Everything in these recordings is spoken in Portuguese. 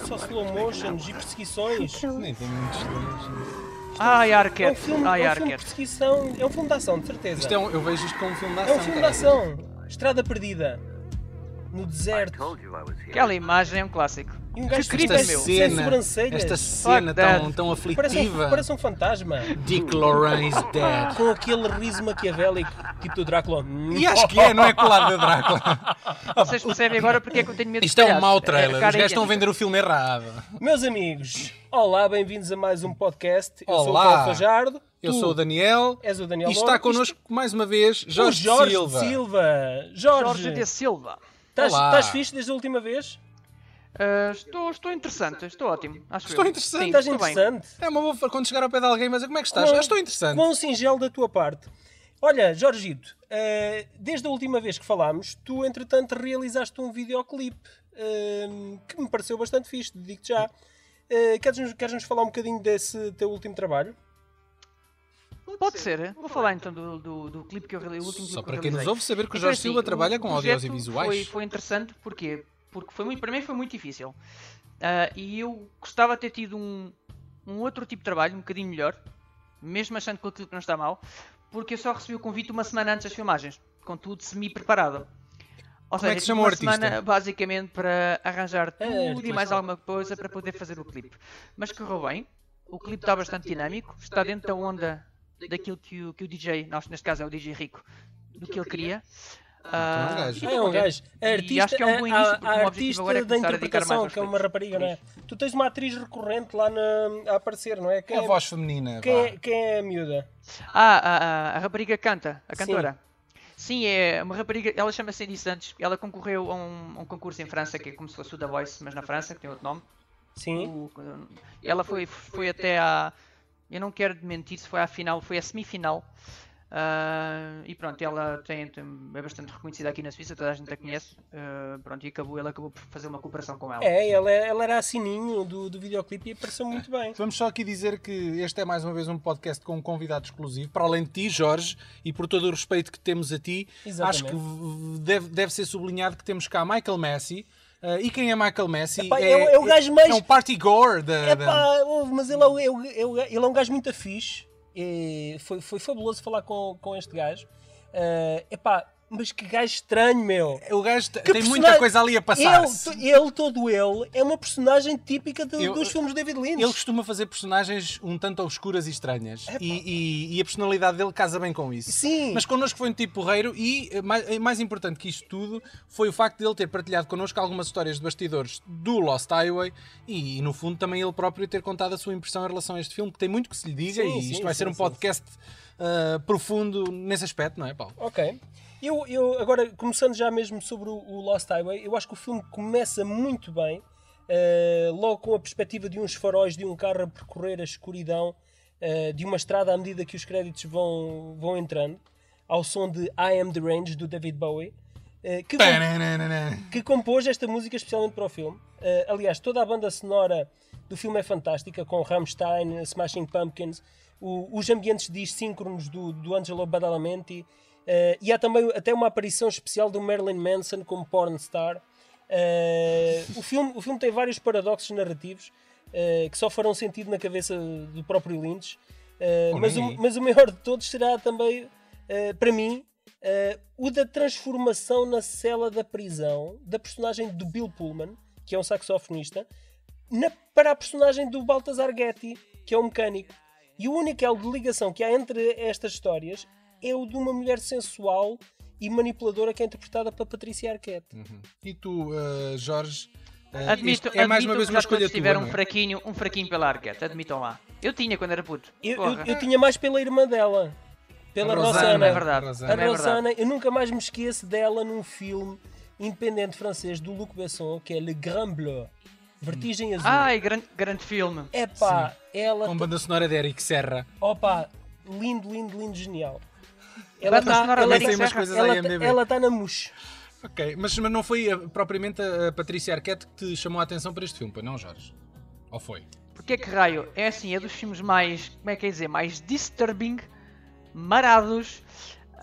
de só slow motions e perseguições. Nem tem muitos slow Ai, É um Arquette. filme, Ai, é um filme de Arquette. perseguição, é um filme de ação, de certeza. Isto é um, eu vejo isto como um filme de É ação. um filme de ação. Estrada perdida. No deserto. Aquela imagem é um clássico. E um gajo Que veste meu. sem Cena, sobrancelhas. esta cena that. tão, tão Parece um, aflitiva. parece um fantasma. Dick Lorraine is dead. Com aquele riso maquiavélico, tipo do Drácula. E acho que é, não é colado da Drácula. Vocês percebem agora porque é que eu tenho medo de Isto é um mau trailer. Os cara gajos estão a vender o filme errado. Meus amigos, olá, bem-vindos a mais um podcast. Eu sou o Olá. Paulo Fajardo. Eu Tu sou o Daniel. És o Daniel E está Louro. connosco mais uma vez Isto- Jorge, o Jorge Silva. Silva. Jorge, Jorge de Silva. Estás, fixe desde a última vez? Ah, estou, estou interessante, estou ótimo. Acho Estou eu. interessante. Sim, Estás estou bem. interessante? É uma boa forma quando chegar ao pé de alguém, mas como é que estás? Ah, estou interessante. Quão singelo da tua parte. Olha, Jorgito, eh, desde a última vez que falámos, tu entretanto realizaste um videoclipe eh, que me pareceu bastante fixe, digo-te já. Eh, Queres-nos queres-nos falar um bocadinho desse teu último trabalho? Pode ser. Vou falar então do, do, do clipe que eu realizei. O último Só clipe para que quem nos ouve saber que o Então, Jorge assim, Silva o trabalha com projeto audiovisuais. Foi, foi interessante porquê? porque foi muito, para mim foi muito difícil. Ah, e eu gostava de ter tido um, um outro tipo de trabalho, um bocadinho melhor, mesmo achando que o clipe não está mal, porque eu só recebi o convite uma semana antes das filmagens, com tudo semi-preparado. Ou Como é seja, que se tive chama o uma artista? semana basicamente para arranjar tudo e artista. mais alguma coisa para poder fazer o clipe. Mas correu bem, o clipe está bastante dinâmico, está dentro da onda daquilo que o, que o DJ, nós, neste caso é o DJ Rico, do que ele queria. Então é um gajo. Ah, tô é um gajo. A E artista, acho que é um bom a- início, a, porque a objetivo artista agora é da a interpretação, que é uma rapariga, não é? É Tu tens uma atriz recorrente lá na, a aparecer, não é? É Quem a voz feminina. quem, é, quem é a miúda? Ah, a, a, a rapariga canta, a cantora. Sim, é uma rapariga, ela chama-se Sandy Santos, ela concorreu a um, a um concurso em França, que é como se fosse o The Voice, mas na França, que tem outro nome. Sim. O- ela foi, foi até à. Eu não quero mentir se foi à final, foi à semifinal. Ah, e pronto, ela tem, tem- é bastante reconhecida aqui na Suíça, toda a gente a conhece. Ah, pronto, e acabou, ela acabou por fazer uma cooperação com ela. É, ela, ela era a sininho do, do videoclipe e apareceu muito bem. Vamos só aqui dizer que este é mais uma vez um podcast com um convidado exclusivo, para além de ti, Jorge, e por todo o respeito que temos a ti, Exatamente. acho que deve, deve ser sublinhado que temos cá Michael Messi. Eh, e quem é Michael Messi? Epá, é o- é o gajo mais- É um party gore da. É da- pá, ouve, mas ele é, é é ele é um gajo muito fixe. E foi, foi fabuloso falar com, com este gajo. É epá, mas que gajo estranho, meu. O gajo Que tem muita coisa ali a passar-se. Ele, ele, todo ele, é uma personagem típica do- Eu- dos filmes de David Lynch. Ele costuma fazer personagens um tanto obscuras e estranhas. E, e- e a personalidade dele casa bem com isso. Sim. Mas connosco foi um tipo porreiro e, eh, mais, eh, mais importante que isto tudo, foi o facto de ele ter partilhado connosco algumas histórias de bastidores do Lost Highway e, no fundo, também ele próprio ter contado a sua impressão em relação a este filme, que tem muito que se lhe diga Sim, e sim, isto vai sim, ser um sim. podcast ah, profundo nesse aspecto, não é, Paulo? Ok. Eu, eu, agora, começando já mesmo sobre o, o Lost Highway, eu acho que o filme começa muito bem, eh, logo com a perspectiva de uns faróis de um carro a percorrer a escuridão eh, de uma estrada à medida que os créditos vão, vão entrando, ao som de I Am the Range do David Bowie, que, com- que compôs esta música especialmente para o filme. Eh, aliás, toda a banda sonora do filme é fantástica, com Rammstein, Smashing Pumpkins, o- os ambientes dissíncronos do, do Angelo Badalamenti, eh, e há também até uma aparição especial do Marilyn Manson como pornstar. Eh, o, filme, o filme tem vários paradoxos narrativos eh, que só farão sentido na cabeça do próprio Lynch, Ou mas, o, mas o maior de todos será também, para mim, o da transformação na cela da prisão da personagem do Bill Pullman, que é um saxofonista, na- para a personagem do Baltasar Getty, que é um mecânico. E o único elo de ligação que há entre estas histórias é o de uma mulher sensual e manipuladora que é interpretada pela Patrícia Arquette. E tu, ah, Jorge, ah, Admito, é mais admito uma vez que uma escolha tua, tiveram um é? fraquinho, um fraquinho pela Arquette, admitam lá. Eu tinha quando era puto. Eu, eu, eu tinha mais pela irmã dela, pela A Rosana. Rosana, é verdade. A é. Rosana, eu nunca mais me esqueço dela num filme independente francês do Luc Besson, que é Le Grand Bleu. Vertigem Azul. Ai, grande, grande filme. Epá, ela. Com banda sonora de Eric Serra. Opa, lindo, lindo, lindo, genial. Banda tá- sonora ela, de Eric Serra. ela, à IMDb. ela tá na mousse. Ok, mas, mas não foi ah, propriamente a Patrícia Arquette que te chamou a atenção para este filme, pois não, Jorge? Ou foi? Porque que raio? É assim, é dos filmes mais, como é que é dizer, mais disturbing, marados,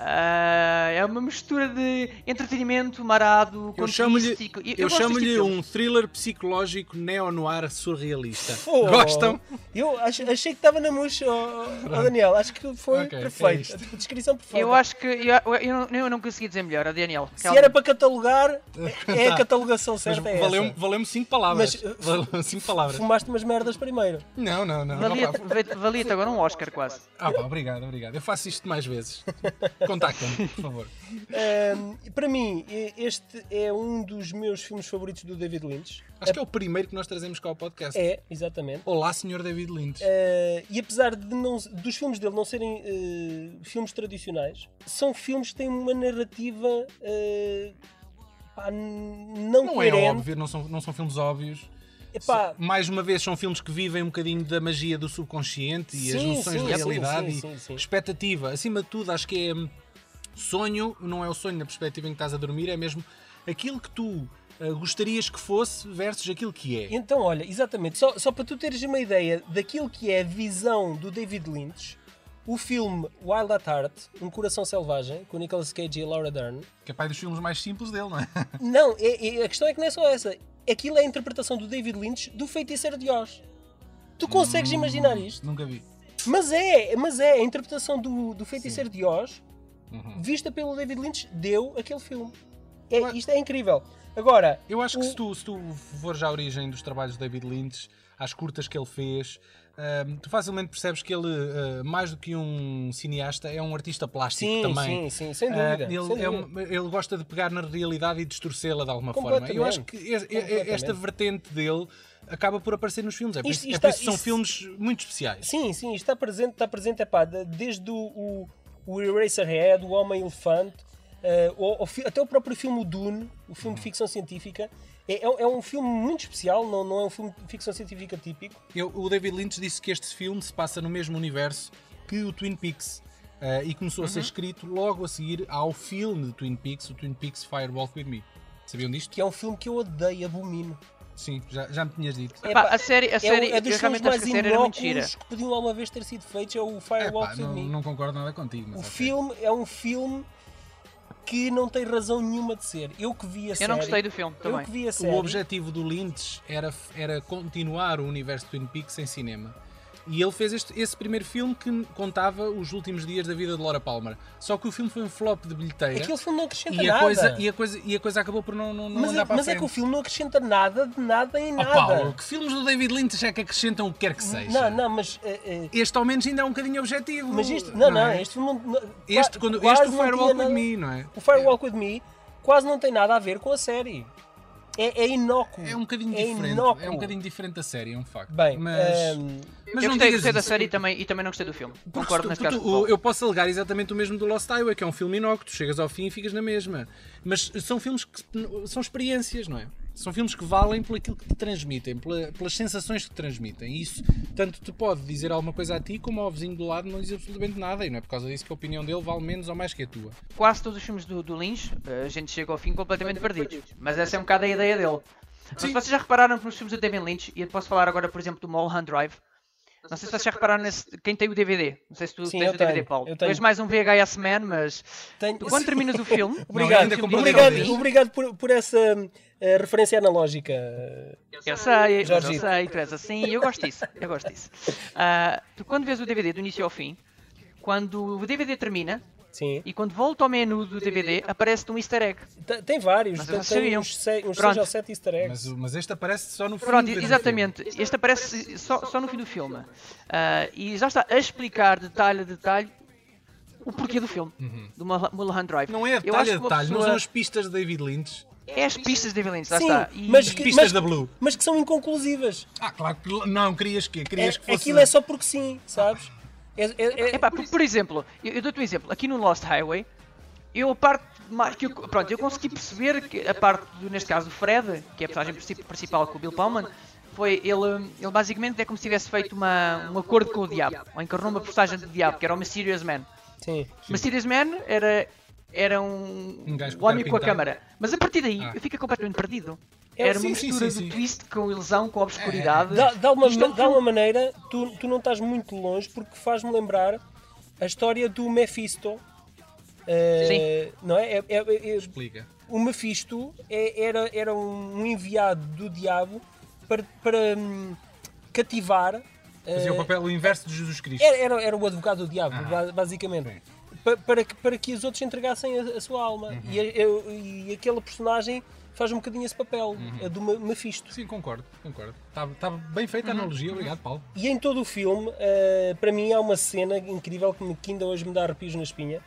Ah, é uma mistura de entretenimento marado, Eu chamo-lhe contístico. Eu gosto deste chamo-lhe de um thriller psicológico neo-noir surrealista. Oh, Gostam? Eu ach- achei que estava na mousse, oh, oh, Daniel. Acho que foi Ok, é perfeito. isto. a descrição perfeita. Eu acho que. Eu, eu, não- eu não consegui dizer melhor, a Daniel. Se era para catalogar, é a catalogação Mas certa. é valeu-me essa. valeu cinco palavras. Mas, uh, Valeu-me cinco palavras. Fumaste umas merdas primeiro. Não, não, não. Valia-te valia agora um Oscar quase. Ah, pá, obrigado, obrigado. Eu faço isto mais vezes. Contacta-me, por favor. Ahm, para mim, este é um dos meus filmes favoritos do David Lynch. Acho que é o primeiro que nós trazemos cá ao podcast. É, exatamente. Olá, senhor David Lynch. Uh, e apesar de não, dos filmes dele não serem uh, filmes tradicionais, são filmes que têm uma narrativa uh, pá, não, Não é coerente. óbvio, não são, não são filmes óbvios. Epá, Mais uma vez, são filmes que vivem um bocadinho da magia do subconsciente e as Sim, noções sim, de realidade sim, e expectativa. Acima de tudo, acho que é hum, sonho, não é o sonho na perspectiva em que estás a dormir, é mesmo aquilo que tu ah, gostarias que fosse versus aquilo que é. então olha, exatamente, só, só para tu teres uma ideia daquilo que é a visão do David Lynch, o filme Wild at Heart, Um Coração Selvagem, com Nicolas Cage e Laura Dern, Que é pai dos filmes mais simples dele, não é? não, é- é- a questão é que não é só essa, aquilo é a interpretação do David Lynch do Feiticeiro de Oz. Tu consegues Hum. imaginar isto? Nunca vi. Mas é, mas é, a interpretação do, do Feiticeiro de Oz, Uhum. vista pelo David Lynch, deu aquele filme. É, Mas- isto é incrível. Agora, Eu acho que O- se tu, se tu fores à origem dos trabalhos de David Lynch, às curtas que ele fez, ahm, tu facilmente percebes que ele, ah, mais do que um cineasta, é um artista plástico sim, também. sim, sim, sem Ah, dúvida. ele, sem é dúvida. um- ele gosta de pegar na realidade e distorcê-la de alguma forma. Eu acho que e- e- esta vertente dele acaba por aparecer nos filmes. É por Isto- isso, é isto por é- isso que são filmes muito especiais. Sim, sim, está presente, está presente epá, de- desde o, o, o Eraserhead, o Homem-Elefante, eh, o- o fi- até o próprio filme Dune, o filme de Uhum. ficção científica. É, é- é um filme muito especial, não, não é um filme de ficção científica típico. Eu- o David Lynch disse que este filme se passa no mesmo universo que o Twin Peaks. ah, e começou a Uhum. ser escrito logo a seguir ao filme de Twin Peaks, o Twin Peaks Fire Walk With Me. Sabiam disto? Que é um filme que eu odeio, abomino. Sim, já, já me tinhas dito. É, Pá, a série, a É, série o- é dos eu filmes realmente acho mais que a série era inóculos que podiam alguma vez ter sido feitos, é o É, pá, With não, Me. não concordo nada contigo. Mas O filme é um filme que não tem razão nenhuma de ser. Eu que vi a série. Eu não gostei do filme Eu também. que vi a série. O objetivo do Lynch era, era continuar o universo de Twin Peaks em cinema. E ele fez este- esse primeiro filme que contava os últimos dias da vida de Laura Palmer. Só que o filme foi um flop de bilheteira. Aquele filme não acrescenta E a, nada. coisa, e, a coisa, e a coisa acabou por não, não, não mas andar é, para a mas é frente. que o filme não acrescenta nada de nada em Oh, nada. Paulo, que filmes do David Lynch é que acrescentam o que quer que seja? não, não, mas. eh, eh, Este ao menos ainda é um bocadinho objetivo. mas isto. Não, não, é? este filme não. Este, qua- quando, este o Firewalk With Me, não é? O Firewalk With Me quase não tem nada a ver com a série. É, é inócuo. É um bocadinho é diferente. inócuo. É um bocadinho diferente da série, é um facto. Bem, mas, ehm, mas eu não gostei, gostei da série e também, e também não gostei do filme. Porque Concordo tu- nesse caso. tu- eu posso alegar exatamente o mesmo do Lost Highway, que é um filme inócuo, tu chegas ao fim e ficas na mesma. Mas são filmes que são experiências, não é? São filmes que valem por aquilo que te transmitem, pela- pelas sensações que te transmitem. E isso tanto te pode dizer alguma coisa a ti, como ao vizinho do lado não diz absolutamente nada. E não é por causa disso que a opinião dele vale menos ou mais que a tua. Quase todos os filmes do, do Lynch, eh, a gente chega ao fim completamente perdidos. Mas essa é um bocado a ideia dele. Mas Sim. se vocês já repararam nos filmes do David Lynch, e eu posso falar agora, por exemplo, do Mulholland Drive. Não sei se vocês já repararam nesse. Quem tem o DVD? Não sei se tu Sim, tens eu o DVD, tenho, Paulo. eu Tu tenho. és mais um VHS man, mas tenho- tu, quando terminas o filme. Obrigado, ainda comprou obrigado, DVDs. obrigado por, por essa eh, referência analógica. Eu sei, eu Jorgito. sei, tu és assim, eu gosto disso, eu gosto disso. Ah, tu quando vês o DVD do início ao fim, quando o DVD termina Sim. e quando volta ao menu do DVD, aparece-te um easter egg. Tem, tem vários, Mas tem, tem uns, se, uns Pronto. seis ou sete easter eggs. Mas, mas este aparece só no fim. Pronto, do filme. exatamente. Este aparece só, só no fim do filme. Ah, e já está a explicar detalhe a detalhe o porquê do filme, do Mul- Mulholland Drive. Não é Eu detalhe acho a detalhe, não pessoa- são as pistas de David Lynch. É as pistas de David Lynch, lá Sim, está. E- mas que- Pistas da Blue. mas que são inconclusivas. Ah, claro que não, querias que É, querias que fosse. Aquilo é só porque sim, sabes? É, é- é- Epá, por, por exemplo, eu, eu dou-te um exemplo. Aqui no Lost Highway, eu a parte mais que eu, pronto, eu consegui perceber que a parte do, neste caso, do Fred, que é a personagem princip- principal com o Bill Pullman, foi ele, ele basicamente é como se tivesse feito uma, um acordo com o diabo, ou encarnou uma personagem do diabo, que era o Mysterious Man. sim. Mysterious Man era, era um, Um um homem com a câmara. Mas a partir daí Ah. eu fico completamente perdido. É, Era sim, uma mistura sim, de sim. twist com ilusão, com obscuridade. Dá, dá uma, Isto é um dá uma maneira, tu, tu não estás muito longe porque faz-me lembrar a história do Mephisto Uh, não é? É- é- é- Explica. o Mephisto é- era, era um enviado do diabo para, para hum, cativar. Fazia eh, o papel o inverso de Jesus Cristo. era, era, era o advogado do diabo, Ah. ba- basicamente. Sim. Pa- Para, que, para que os outros entregassem a, a sua alma. Uhum. E, e aquele personagem faz um bocadinho esse papel, Uhum. a do Me- Mephisto. Sim, concordo, concordo. Está tá bem feita a analogia, obrigado, Paulo. E em todo o filme, eh, para mim, há uma cena incrível que, me, que ainda hoje me dá arrepios na espinha,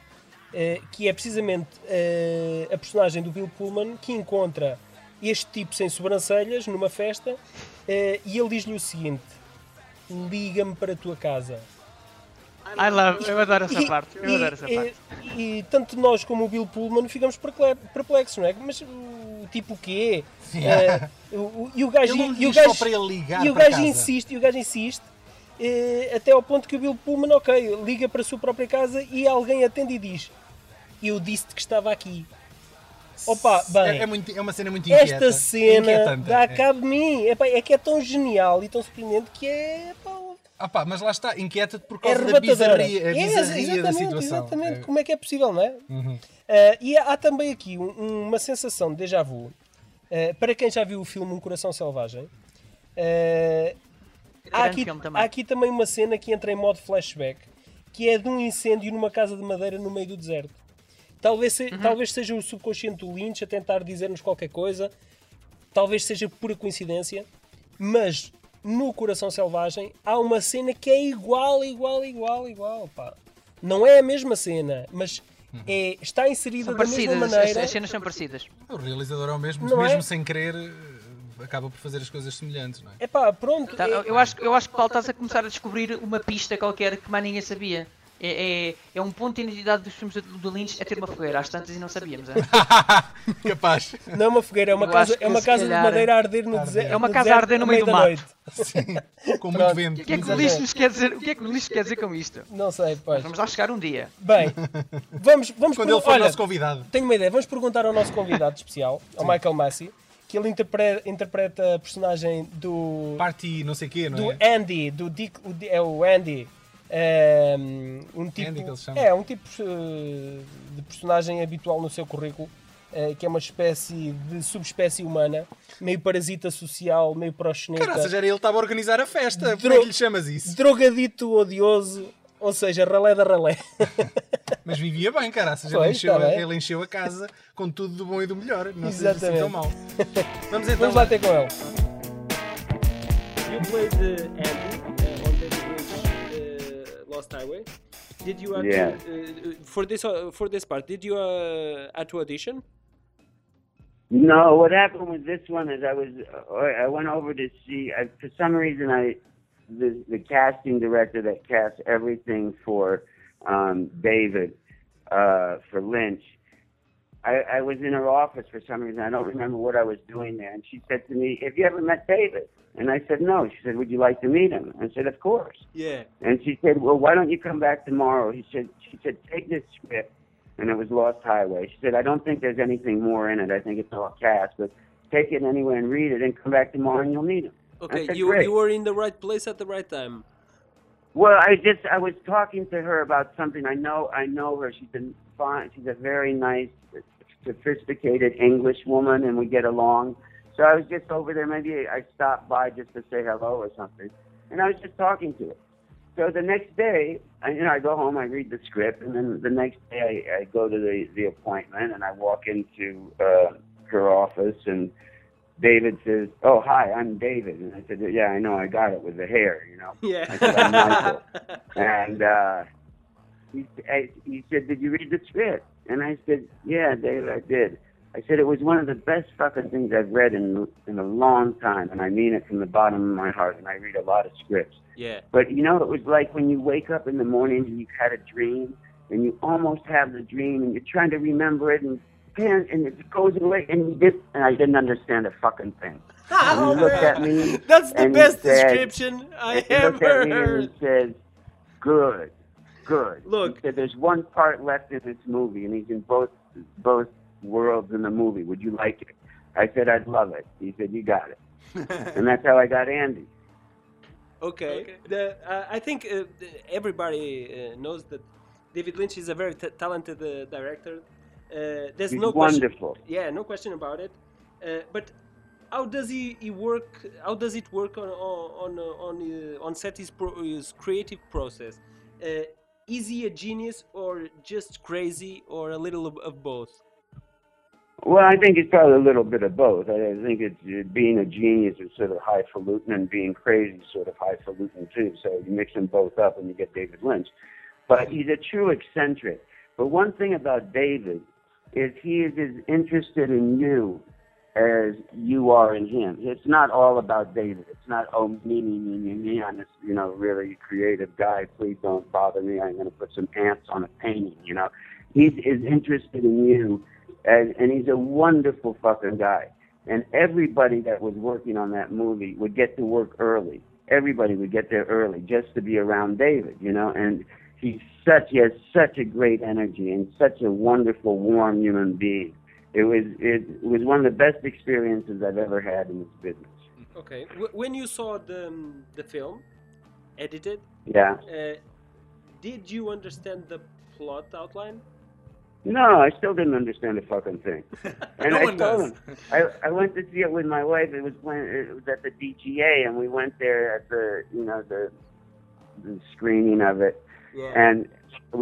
eh, que é precisamente eh, a personagem do Bill Pullman que encontra este tipo sem sobrancelhas numa festa e ele diz-lhe o seguinte: liga-me para a tua casa. I love, eu adoro essa E- parte. Eu e- adoro essa e- parte. E, tanto nós como o Bill Pullman ficamos perplexos, não é? Mas o tipo o quê? Eh, o- e o gajo, e o gajo, para ele ligar e o gajo insiste, e o gajo insiste, eh, até ao ponto que o Bill Pullman, ok, liga para a sua própria casa e alguém atende e diz: Eu disse-te que estava aqui. Opa, bem, É, é muito- é uma cena muito inquieta. esta cena dá é. cabo de mim. Epá, é que é tão genial e tão surpreendente que é. pá, Ah pá, mas lá está, inquieta-te por é causa da arrebatadora. bizarria, a É, bizarria da exatamente, situação. exatamente. É. Como é que é possível, não é? Uhum. Uh, e há também aqui um- uma sensação de déjà vu. Uh, para quem já viu o filme Um Coração Selvagem, uh, há, aqui, há aqui também uma cena que entra em modo flashback, que é de um incêndio numa casa de madeira no meio do deserto. Talvez, se- Uhum. talvez seja o subconsciente do Lynch a tentar dizer-nos qualquer coisa, talvez seja pura coincidência, mas no Coração Selvagem há uma cena que é igual, igual, igual, igual. Pá. Não é a mesma cena, mas é, está inserida São da mesma maneira. as cenas são parecidas. O realizador é o mesmo, Não mesmo é? sem querer, eh, acaba por fazer as coisas semelhantes, não é? É pá, pronto. Tá, é- eu, acho, eu acho que Paulo estás a começar a descobrir uma pista qualquer que mais ninguém sabia. É, é, é um ponto de identidade dos filmes do, do Lynch é ter uma fogueira, às tantas e não sabíamos. é? Capaz. Não é uma fogueira, é uma Eu casa, é uma casa de calhar- madeira a arder no deserto. É uma casa a arder no meio do da mato. noite. Com muito vento. O que é que o vento. nos quer dizer? O que é que o Lynch quer dizer com isto? Não sei, pois. Vamos lá chegar um dia. Bem, vamos, vamos Quando ele for olha, nosso convidado. Tenho uma ideia, vamos perguntar ao nosso convidado especial, ao Michael Massey, que ele interpre- interpreta a personagem do, Party não sei o quê, não do é? Andy, do Dick, o é o Andy. Ehm, um tipo, Andy que ele se chama. é um tipo de personagem habitual no seu currículo, eh, que é uma espécie de subespécie humana, meio parasita social, meio proxeneta, Caraças, era ele que estava a organizar a festa. Como Dro- é que lhe chamas isso? drogadito odioso, ou seja, ralé da ralé. Mas vivia bem, caraças. Ele encheu, bem. ele encheu a casa com tudo do bom e do melhor. Não seja assim Exatamente. tão mal. Vamos então. Vamos lá ter com ele. You played uh, Andy Lost Highway. Did you Yeah. to, uh, for this uh, for this part? Did you uh, have to audition? No, what happened with this one is I was uh, I went over to see I, for some reason I the the casting director that cast everything for um, David uh, for Lynch. I, I was in her office for some reason. I don't remember what I was doing there, and she said to me, "Have you ever met David?" And I said, "No." She said, "Would you like to meet him?" I said, "Of course." Yeah. And she said, "Well, why don't you come back tomorrow?" He said, "She said, take this script," and it was Lost Highway. She said, "I don't think there's anything more in it. I think it's all cast, but take it anyway and read it, and come back tomorrow and you'll meet him." Okay, said, you "Great." you were in the right place at the right time. Well, I just I was talking to her about something. I know I know her. She's been fine. She's a very nice, sophisticated English woman, and we get along. So I was just over there. Maybe I stopped by just to say hello or something, and I was just talking to her. So the next day, I, you know, I go home, I read the script, and then the next day I, I go to the the appointment, and I walk into uh, her office, and David says, "Oh, hi, I'm David," and I said, "Yeah, I know. I got it with the hair, you know." Yeah. I said, "I'm Michael." and uh, he, I, he said, "Did you read the script?" And I said, "Yeah, Dave, I did." I said it was one of the best fucking things I've read in in a long time, and I mean it from the bottom of my heart. And I read a lot of scripts, yeah. but you know, it was like when you wake up in the morning and you've had a dream, and you almost have the dream, and you're trying to remember it, and man, and it goes away, and you just, and I didn't understand a fucking thing. And he looked at me. That's the best said- description I he looked at ever me and heard. he says, "Good, good." Look. "There's one part left in this movie, and he's in both both worlds in the movie. Would you like it?" I said, "I'd love it." He said, "You got it," and that's how I got Andy. Okay. The, uh, I think uh, everybody uh, knows that David Lynch is a very t- talented uh, director. Uh, there's He's no question. wonderful. Yeah, no question about it. Uh, but how does he, he work? How does it work on on on on, uh, on set his, pro, his creative process? Is he a genius or just crazy or a little of, of both? Well, I think it's probably a little bit of both. I think it's uh, being a genius is sort of highfalutin, and being crazy is sort of highfalutin too. So you mix them both up, and you get David Lynch. But he's a true eccentric. But one thing about David is he is as interested in you as you are in him. It's not all about David. It's not oh me me me me me. I'm this you know really creative guy. Please don't bother me. I'm going to put some ants on a painting. You know, he's as interested in you and, and he's a wonderful fucking guy. And everybody that was working on that movie would get to work early. Everybody would get there early just to be around David, you know. And he's such he has such a great energy and such a wonderful, warm human being. It was it was one of the best experiences I've ever had in this business. Okay. W- when you saw the um, the film, edited, Yeah. uh, did you understand the plot outline? No, I still didn't understand a fucking thing. And No I one told does. him, I, I went to see it with my wife. It was when it was at the DGA, and we went there at the you know the the screening of it, Yeah. and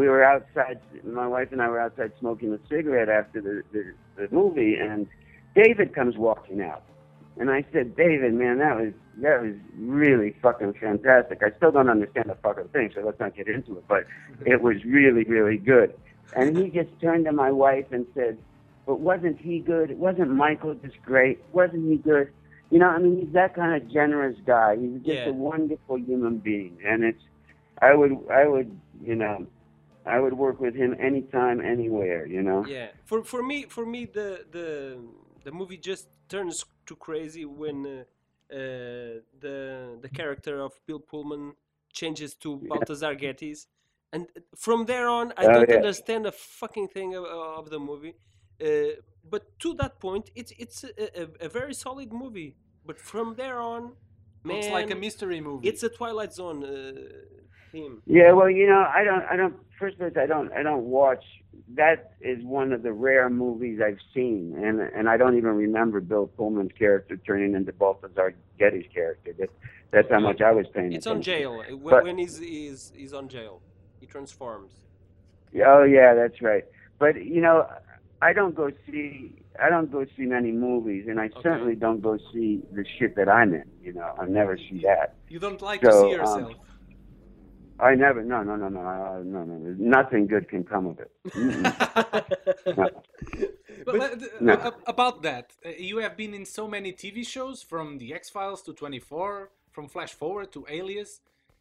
we were outside. My wife and I were outside smoking a cigarette after the the, the movie, and David comes walking out, and I said, David, man, that was that was really fucking fantastic. I still don't understand the fucking thing, so let's not get into it, but it was really really good. And he just turned to my wife and said, but wasn't he good? Wasn't Michael just great? Wasn't he good? You know, I mean, he's that kind of generous guy. He's just Yeah. a wonderful human being, and it's, I would, I would, you know, I would work with him anytime, anywhere. You know. Yeah. For for me, for me, the the the movie just turns to crazy when uh, uh, the the character of Bill Pullman changes to Balthazar Getty's, and from there on, I Oh, don't yeah. understand a fucking thing of, of the movie. Uh, but to that point, it's it's a, a, a very solid movie. But from there on, man, Looks like a mystery movie. it's a Twilight Zone theme. Yeah, well, you know, I don't, I don't. First place, I don't, I don't watch. That is one of the rare movies I've seen, and and I don't even remember Bill Pullman's character turning into Balthazar Getty's character. That, that's how much I was paying It's on jail when, But- when he's, he's he's on jail. He transforms. Oh yeah, that's right. But you know, I don't go see I don't go see many movies, and I Okay. certainly don't go see the shit that I'm in. You know, I never see that. you don't like So, to see um, yourself. I never. No, no, no, no, uh, no, no. no. Nothing good can come of it. No. But, let- no. uh, about that, uh, you have been in so many TV shows, from The X Files to 24, from Flash Forward to Alias.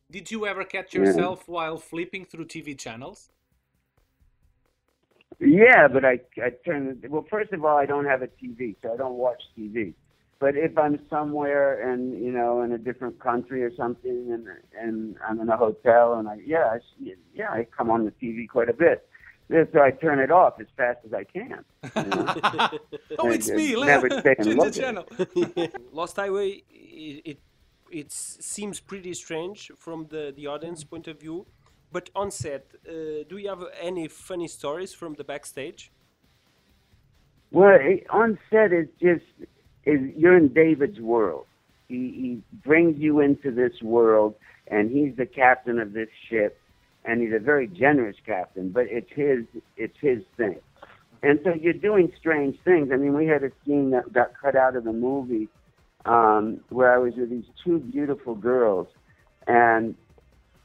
Did you ever catch Yeah. yourself while flipping through TV channels? Yeah, but I I turn. Well, first of all, I don't have a TV, so I don't watch TV. But if I'm somewhere and you know in a different country or something, and and I'm in a hotel, and I yeah I, see- yeah I come on the TV quite a bit. So I turn it off as fast as I can. You know? oh, I it's just me! never stay and Change look the channel. Lost Highway, it, it it seems pretty strange from the the audience point of view, but on set, uh, do you have any funny stories from the backstage? Well, it, on set is just is you're in David's world. He he brings you into this world, and he's the captain of this ship, and he's a very generous captain. But it's his it's his thing, and so you're doing strange things. I mean, we had a scene that got cut out of the movie um, where I was with these two beautiful girls, and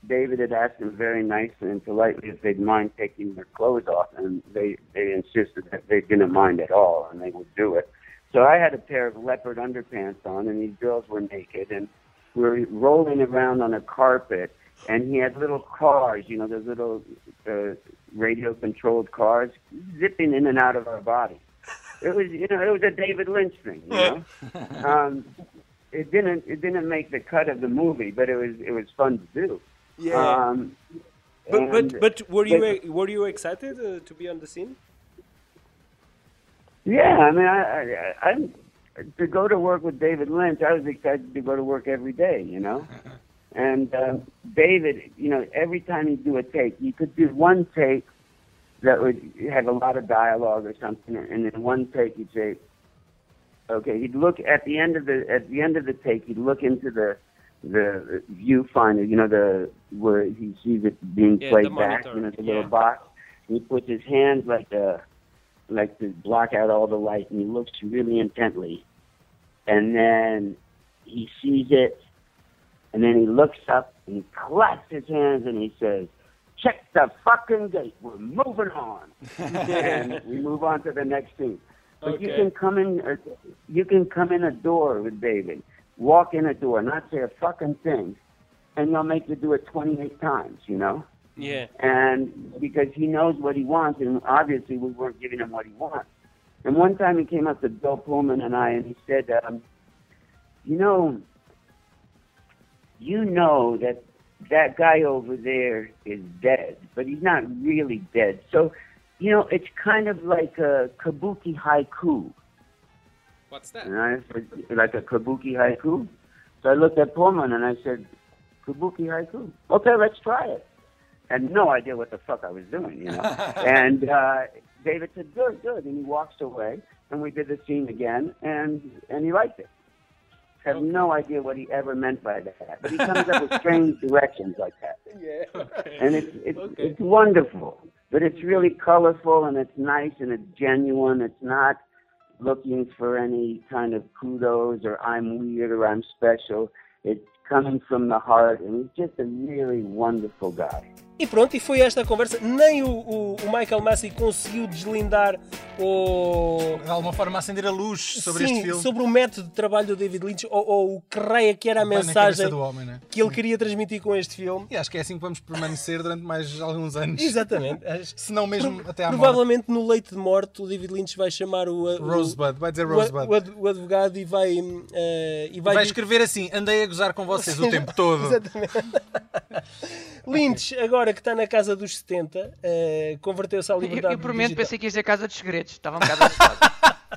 David had asked them very nicely and politely if they'd mind taking their clothes off, and they they insisted that they didn't mind at all, and they would do it. So I had a pair of leopard underpants on, and these girls were naked, and we were rolling around on a carpet, and he had little cars, you know, those little uh, radio-controlled cars, zipping in and out of our body. It was, you know, it was a David Lynch thing, you know. um, it didn't, it didn't make the cut of the movie, but it was, it was fun to do. Yeah. Um, but but but were you but- were you excited uh, to be on the scene? Yeah, I mean, I, I, I'm to go to work with David Lynch. I was excited to go to work every day. You know, And um, David, you know, every time he'd do a take, you could do one take that would have a lot of dialogue or something, and then one take he'd say, okay, he'd look at the end of the at the end of the take, he'd look into the the viewfinder, you know, the where he sees it being Yeah, played back, you know, the yeah. little box. And he puts his hands like uh like to block out all the light, and he looks really intently, and then he sees it, and then he looks up and he claps his hands and he says, "Check the fucking gate. We're moving on." and we move on to the next scene. But you can come in, uh, you can come in a door with David, walk in a door, not say a fucking thing, and they'll make you do it 28 times. You know Yeah. and because he knows what he wants, and obviously we weren't giving him what he wants. And one time he came up to Bill Pullman and I, and he said, um, "You know, you know that that guy over there is dead, but he's not really dead. So, you know, it's kind of like a kabuki haiku." What's that? And I said, like a kabuki haiku. So I looked at Pullman and I said, kabuki haiku. Okay, let's try it. Had no idea what the fuck I was doing, you know. and uh, David said, good, good. And he walks away and we did the scene again and, and he liked it. Have no idea what he ever meant by that. But he comes up with strange directions like that. Yeah. And it's, it's, Okay. it's wonderful. But it's really colorful and it's nice and it's genuine. It's not looking for any kind of kudos or I'm weird or I'm special. It's coming from the heart and he's just a really wonderful guy. E pronto, e foi esta a conversa. Nem o, o, o Michael Massey conseguiu deslindar o. De alguma forma acender a luz sobre Sim, este filme. sobre o método de trabalho do David Lynch ou, ou o que raia que era a na mensagem homem, né? que ele queria transmitir com este filme. E acho que é assim que vamos permanecer durante mais alguns anos. Exatamente. Se não mesmo até à morte. Provavelmente no leito de morte o David Lynch vai chamar o, o- Rosebud, vai dizer Rosebud. o o advogado e vai, eh, e vai, Vai escrever assim, andei a gozar com vocês o tempo todo. Exatamente. Lynch, agora que está na casa dos 70, eh, converteu-se à Eu, liberdade eu por momento digital. pensei que ia dizer Casa dos Segredos. Estava um bocado assustado.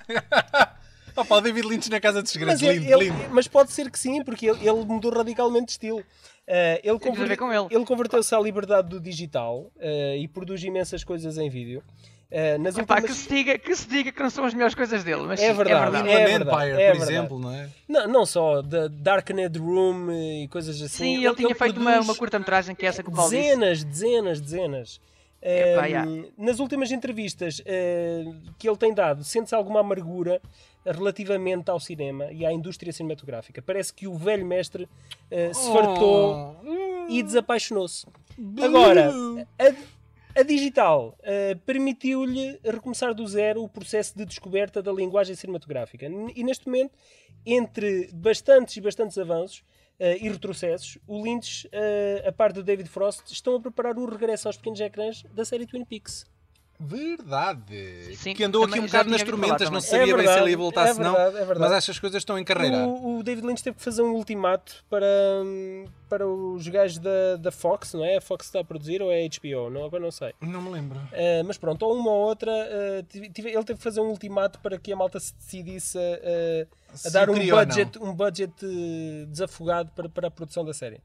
Opa, o David Lynch na Casa dos Segredos, Mas, lindo, ele- lindo. mas pode ser que sim, porque ele, ele mudou radicalmente de estilo. Eh, ele, Tem tudo a ver com ele. ele converteu-se à liberdade do digital eh, e produz imensas coisas em vídeo. Eh, nas Epá, últimas... que, se diga, que se diga que não são as melhores coisas dele. Mas É sim, verdade. é verdade. É verdade, Empire, é por verdade. exemplo, não é? Não, não só, da Darknet Room e coisas assim. Sim, ele, tinha feito uma, produz uma curta-metragem que é essa que o Paulo disse. Dezenas, dezenas, dezenas. Epá, Eh, já. nas últimas entrevistas eh, que ele tem dado, sente-se alguma amargura relativamente ao cinema e à indústria cinematográfica. Parece que o velho mestre eh, se fartou Oh. e desapaixonou-se. Agora, a, a digital eh, permitiu-lhe recomeçar do zero o processo de descoberta da linguagem cinematográfica. E neste momento, entre bastantes e bastantes avanços eh, e retrocessos, o Lynch, eh, a par de David Frost, estão a preparar o regresso aos pequenos ecrãs da série Twin Peaks. Verdade. Sim, que andou aqui um bocado nas tormentas, não sabia É bem se verdade, ele ia voltar, é se não. verdade, é verdade. Mas acho que as coisas estão em carreira. O, o David Lynch teve que fazer um ultimato para, para os gajos da, da Fox, não é? A Fox está a produzir ou é a HBO? Não, agora não sei. Não me lembro. Uh, mas pronto, ou uma ou outra, uh, tive- tive- ele teve que fazer um ultimato para que a malta se decidisse a, a- a Se dar um budget, um budget uh, desafogado para, para a produção da série.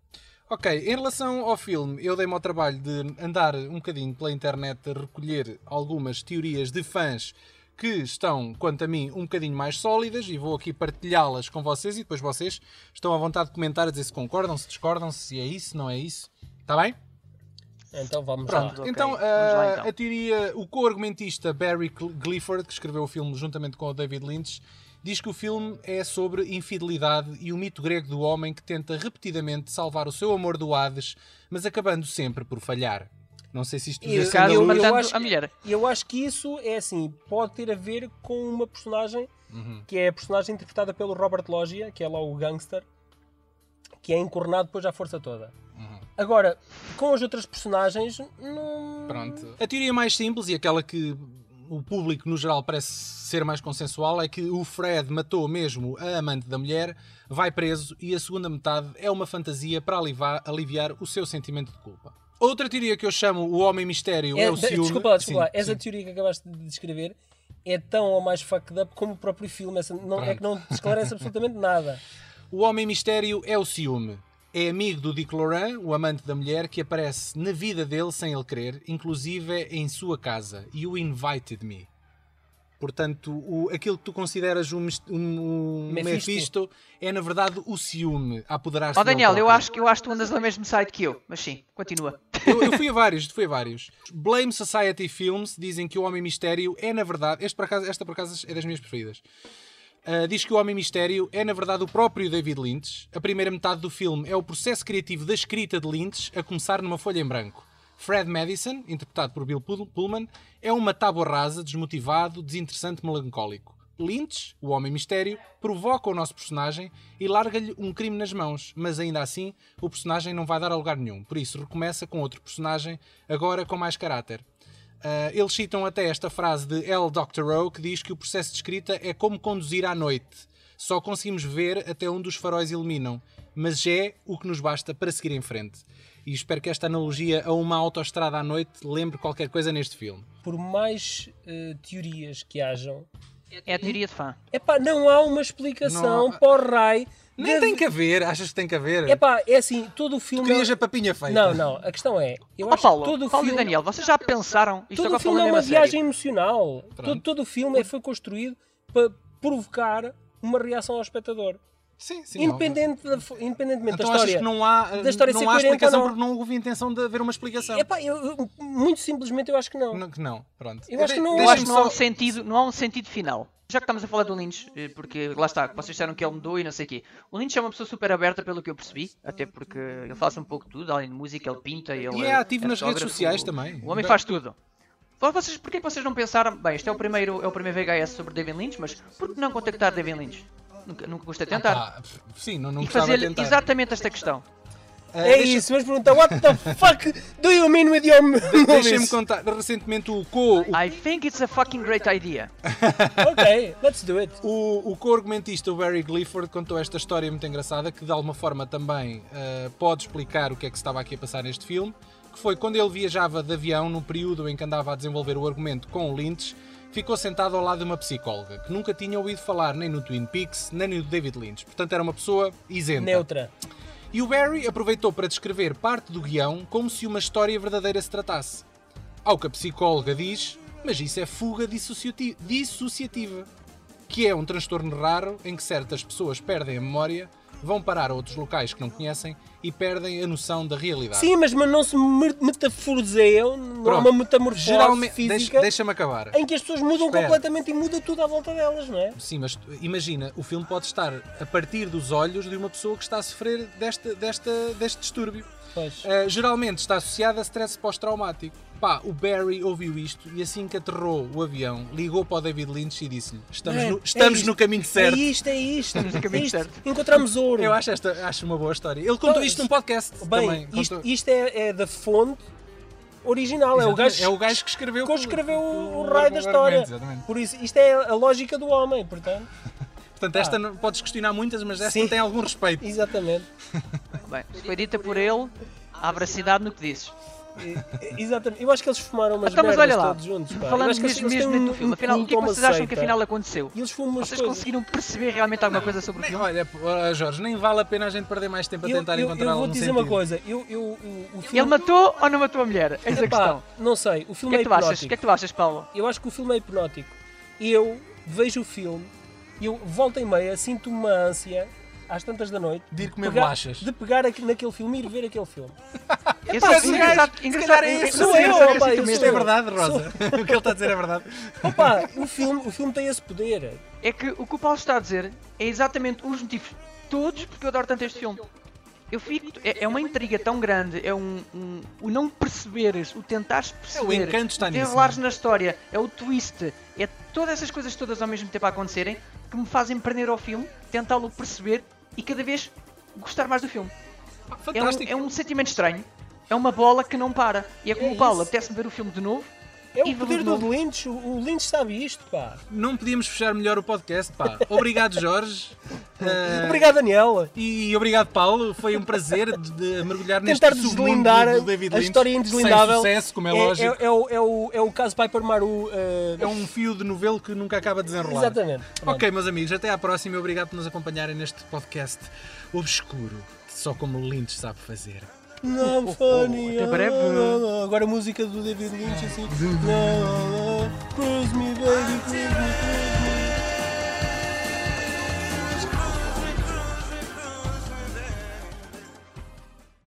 Ok, em relação ao filme, eu dei-me ao trabalho de andar um bocadinho pela internet a recolher algumas teorias de fãs que estão, quanto a mim, um bocadinho mais sólidas e vou aqui partilhá-las com vocês e depois vocês estão à vontade de comentar, a dizer se concordam, se discordam, se é isso, se não é isso. Está bem? Então vamos Pronto, lá. ok. então, Vamos lá, a- então. a teoria, o co-argumentista Barry Cl- Clifford, que escreveu o filme juntamente com o David Lynch, diz que o filme é sobre infidelidade e o mito grego do homem que tenta repetidamente salvar o seu amor do Hades, mas acabando sempre por falhar. Não sei se isto Eu- caso a eu- matando acho a mulher. Eu acho que isso é assim, pode ter a ver com uma personagem Uhum. que é a personagem interpretada pelo Robert Loggia, que é lá o gangster, que é encornado depois à força toda. Uhum. Agora, com as outras personagens, não. Pronto. A teoria mais simples e aquela que o público no geral parece ser mais consensual é que o Fred matou mesmo a amante da mulher, vai preso e a segunda metade é uma fantasia para alivar- aliviar o seu sentimento de culpa. Outra teoria que eu chamo o homem mistério é, É, o ciúme. desculpa lá, desculpa lá. Sim, Essa sim. teoria que acabaste de descrever é tão ou mais fucked up como o próprio filme. Essa não, é que não esclarece absolutamente nada. O homem mistério é o ciúme. É amigo do Dick Laurent, o amante da mulher, que aparece na vida dele sem ele querer, inclusive em sua casa. You invited me. Portanto, o, aquilo que tu consideras um, um, Mephisto. É, na verdade, o ciúme a apoderar-se Ó Daniel, eu acho, que- eu acho que tu andas no mesmo site que eu, mas sim, continua. Eu, eu fui a vários, fui a vários. Blame Society Films dizem que o Homem Mistério é, na verdade, este por acaso, esta por acaso é das minhas preferidas. Uh, diz que o Homem Mistério é, na verdade, o próprio David Lynch. A primeira metade do filme é o processo criativo da escrita de Lynch, a começar numa folha em branco. Fred Madison, interpretado por Bill Pull- Pullman, é uma tábua rasa, desmotivado, desinteressante, melancólico. Lynch, o Homem Mistério, provoca o nosso personagem e larga-lhe um crime nas mãos, mas ainda assim o personagem não vai dar a lugar nenhum. Por isso recomeça com outro personagem, agora com mais caráter. Ah, eles citam até esta frase de L. Dr. O, que diz que o processo de escrita é como conduzir à noite. Só conseguimos ver até onde os faróis iluminam, mas é o que nos basta para seguir em frente. E espero que esta analogia a uma autoestrada à noite lembre qualquer coisa neste filme. Por mais eh, teorias que hajam, É a teoria de fã. epá, não há uma explicação Não há- para o raio. Nem de- tem que haver, achas que tem que haver? Epá, é assim, todo o tu filme. querias a papinha feita. Não, não, a questão é. Eu Ó acho Paulo, que todo o Paulo e filme. Daniel, vocês já pensaram, isto Todo o filme é uma viagem emocional. Todo, todo o filme é- foi construído para provocar uma reação ao espectador. Sim, sim. Independente da, independentemente Então da achas história. que não há, da história não ser há explicação não? porque não houve intenção de haver uma explicação? Epá, eu, eu- muito simplesmente eu acho que não. Não, que não, pronto. Eu acho que não- Eu acho que não há, um sentido, não há um sentido final. Já que estamos a falar do Lynch, eh, porque lá está, vocês disseram que ele mudou e não sei o quê. O Lynch é uma pessoa super aberta, pelo que eu percebi, até porque ele faz um pouco de tudo, além de música, ele pinta, ele E é ativo nas redes sociais também. O homem faz tudo. Vocês, porquê que vocês não pensaram, bem, este é o primeiro, é o primeiro VHS sobre David Lynch, mas por que não contactar David Lynch? Nunca, nunca gostei de tentar. Ah, sim, não, não e fazer-lhe tentar. exatamente esta questão. Ah, É deixa- isso, mas pergunta, what the fuck do you mean with your Deixem-me movies? contar. Recentemente o co, o, I think it's a fucking great idea. ok, let's do it. o, o co-argumentista Barry Clifford contou esta história muito engraçada que de alguma forma também ah, pode explicar o que é que se estava aqui a passar neste filme. Que foi quando ele viajava de avião, no período em que andava a desenvolver o argumento com o Lynch, ficou sentado ao lado de uma psicóloga que nunca tinha ouvido falar nem no Twin Peaks nem no David Lynch. Portanto, era uma pessoa isenta. Neutra. E o Barry aproveitou para descrever parte do guião como se uma história verdadeira se tratasse. Ao que a psicóloga diz, mas isso é fuga dissociati- dissociativa, que é um transtorno raro em que certas pessoas perdem a memória, vão parar a outros locais que não conhecem e perdem a noção da realidade. Sim, mas, mas não se metaforizeiam, não há uma metamorfose Geralmente, física deixa- deixa-me acabar. em que as pessoas mudam Espera. completamente e muda tudo à volta delas, não é? Sim, mas imagina, o filme pode estar a partir dos olhos de uma pessoa que está a sofrer desta, desta, deste distúrbio. Uh, geralmente está associada a stress pós-traumático. Pá, o Barry ouviu isto e assim que aterrou o avião, ligou para o David Lynch e disse-lhe: Estamos, É, no, é estamos isto, no caminho certo. É isto, é isto. no caminho é isto. certo. Encontramos ouro. Eu acho, esta, acho uma boa história. Ele contou isto num podcast Bem, também. isto, Contou- isto é, é da fonte original. É o, gajo, é o gajo que escreveu, que escreveu o, o o raio da história. exatamente. Por isso, isto é a lógica do homem, portanto. Portanto, esta não- podes questionar muitas, mas esta Sim. tem algum respeito. Exatamente. Bem, foi dita por ele, há veracidade no que dizes. E- Exatamente. Eu acho que eles fumaram umas Então, mas olha lá, todos juntos. Pá. Eu falando mesmo, mesmo um- dentro do filme, um afinal, o que é que a vocês acham que afinal aconteceu? E eles fumam Vocês coisas. conseguiram perceber realmente alguma coisa sobre o Nem- filme? olha, Jorge, nem vale a pena a gente perder mais tempo a Eu, tentar eu, encontrar eu algum vou-te dizer sentido. uma coisa. Eu, eu, o, o filme... Ele matou ou não matou a mulher? Eis a Epá, questão. não sei. O O filme que é que tu achas? O hipnótico. que é que tu achas, Paulo? Eu acho que o filme é hipnótico. Eu vejo o filme e eu volta e meia sinto uma ânsia às tantas da noite De ir comer pegar- bolachas. de pegar naquele filme e ir ver aquele filme. Esse Pá, é esse engraçado, gajo, se engraçado, calhar é esse. Sou eu, opa, esse. Isto é verdade, Rosa. o que ele está a dizer é verdade. Opa, o filme, o filme tem esse poder. É que o que o Paulo está a dizer é exatamente os motivos todos porque eu adoro tanto este filme. Eu fico, é, é uma intriga tão grande, é um, um- o não perceberes, o tentares perceber, encanto está nisso, na história, é o twist, é todas essas coisas todas ao mesmo tempo a acontecerem que me fazem prender ao filme, tentá-lo perceber e cada vez gostar mais do filme. É um, é um sentimento estranho, é uma bola que não para. E é como É o Paulo, apetece-me ver o filme de novo. É o poder de do. Lynch. O Lynch sabe isto, pá. Não podíamos fechar melhor o podcast, pá. Obrigado, Jorge. Eh, Obrigado, Daniela. E obrigado, Paulo. Foi um prazer de, de mergulhar neste Tentar deslindar do David a Lynch. história indeslindável. Sem sucesso, como é, É, lógico. é, é o, é, o, é o caso Piper Maru. eh, É um fio de novelo que nunca acaba de desenrolar. Exatamente. Ok, meus amigos, até à próxima e obrigado por nos acompanharem neste podcast obscuro, só como o Lynch sabe fazer. Não, funny. até breve. Agora a música do David Lynch assim. Cruise me, baby, cruise me,